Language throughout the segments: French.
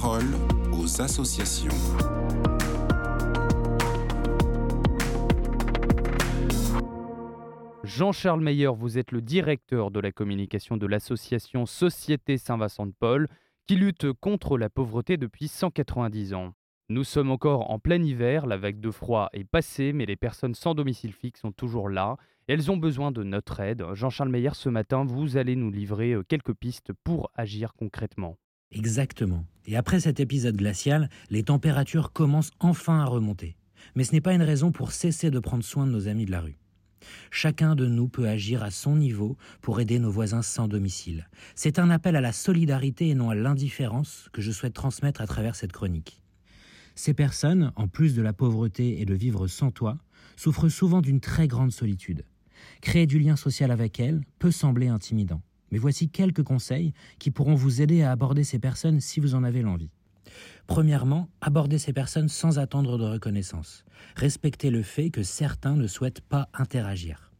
parole aux associations. Jean-Charles Meyer, vous êtes le directeur de la communication de l'association Société Saint-Vincent de Paul, qui lutte contre la pauvreté depuis 190 ans. Nous sommes encore en plein hiver, la vague de froid est passée, mais les personnes sans domicile fixe sont toujours là. elles ont besoin de notre aide. Jean-Charles Meyer, ce matin, vous allez nous livrer euh, quelques pistes pour agir concrètement. Exactement. Et après cet épisode glacial, les températures commencent enfin à remonter. Mais ce n'est pas une raison pour cesser de prendre soin de nos amis de la rue. Chacun de nous peut agir à son niveau pour aider nos voisins sans domicile. C'est un appel à la solidarité et non à l'indifférence que je souhaite transmettre à travers cette chronique. Ces personnes, en plus de la pauvreté et de vivre sans toit, souffrent souvent d'une très grande solitude. Créer du lien social avec elles peut sembler intimidant, mais voici quelques conseils qui pourront vous aider à aborder ces personnes si vous en avez l'envie. Premièrement, abordez ces personnes sans attendre de reconnaissance. Respectez le fait que certains ne souhaitent pas interagir.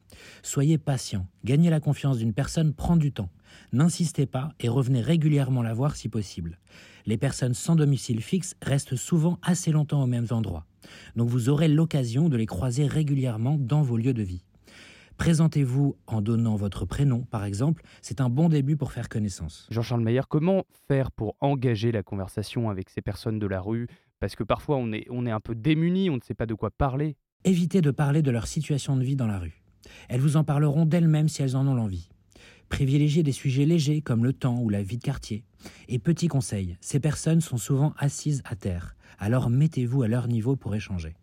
Soyez patient. Gagner la confiance d'une personne prend du temps. N'insistez pas et revenez régulièrement la voir si possible. Les personnes sans domicile fixe restent souvent assez longtemps aux mêmes endroits. Donc vous aurez l'occasion de les croiser régulièrement dans vos lieux de vie. Présentez-vous en donnant votre prénom, par exemple. C'est un bon début pour faire connaissance. Jean-Charles Meyer, comment faire pour engager la conversation avec ces personnes de la rue? Parce que parfois on est, on est un peu démuni, on ne sait pas de quoi parler. Évitez de parler de leur situation de vie dans la rue. Elles vous en parleront d'elles-mêmes si elles en ont l'envie. Privilégiez des sujets légers comme le temps ou la vie de quartier. Et petit conseil, ces personnes sont souvent assises à terre, alors mettez-vous à leur niveau pour échanger.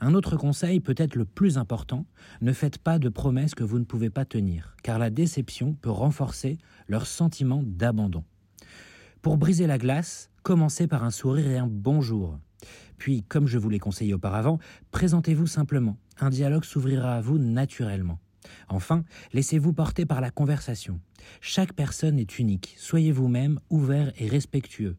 Un autre conseil, peut-être le plus important, ne faites pas de promesses que vous ne pouvez pas tenir, car la déception peut renforcer leur sentiment d'abandon. Pour briser la glace, commencez par un sourire et un bonjour. Puis, comme je vous l'ai conseillé auparavant, présentez-vous simplement. Un dialogue s'ouvrira à vous naturellement. Enfin, laissez-vous porter par la conversation. Chaque personne est unique. Soyez vous-même ouvert et respectueux.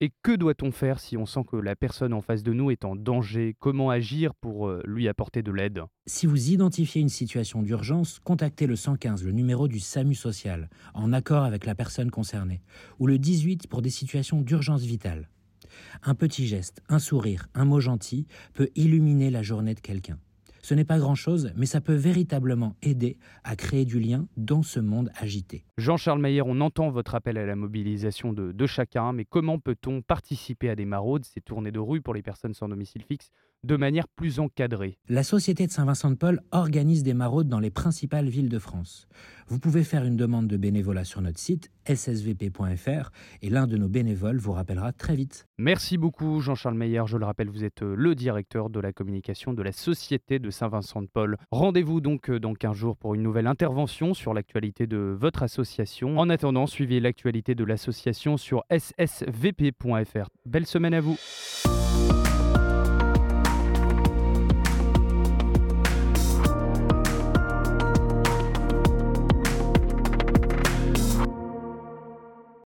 Et que doit-on faire si on sent que la personne en face de nous est en danger? Comment agir pour euh, lui apporter de l'aide? Si vous identifiez une situation d'urgence, contactez le 115, le numéro du SAMU social, en accord avec la personne concernée, ou le 18 pour des situations d'urgence vitale. Un petit geste, un sourire, un mot gentil peut illuminer la journée de quelqu'un. Ce n'est pas grand-chose, mais ça peut véritablement aider à créer du lien dans ce monde agité. Jean-Charles Mayer, on entend votre appel à la mobilisation de, de chacun, mais comment peut-on participer à des maraudes, ces tournées de rue pour les personnes sans domicile fixe, de manière plus encadrée. La Société de Saint-Vincent-de-Paul organise des maraudes dans les principales villes de France. Vous pouvez faire une demande de bénévolat sur notre site ssvp.fr et l'un de nos bénévoles vous rappellera très vite. Merci beaucoup Jean-Charles Meyer. Je le rappelle, vous êtes euh, le directeur de la communication de la Société de Saint-Vincent-de-Paul. Rendez-vous donc euh, dans 15 jours pour une nouvelle intervention sur l'actualité de votre association. En attendant, suivez l'actualité de l'association sur ssvp.fr. Belle semaine à vous.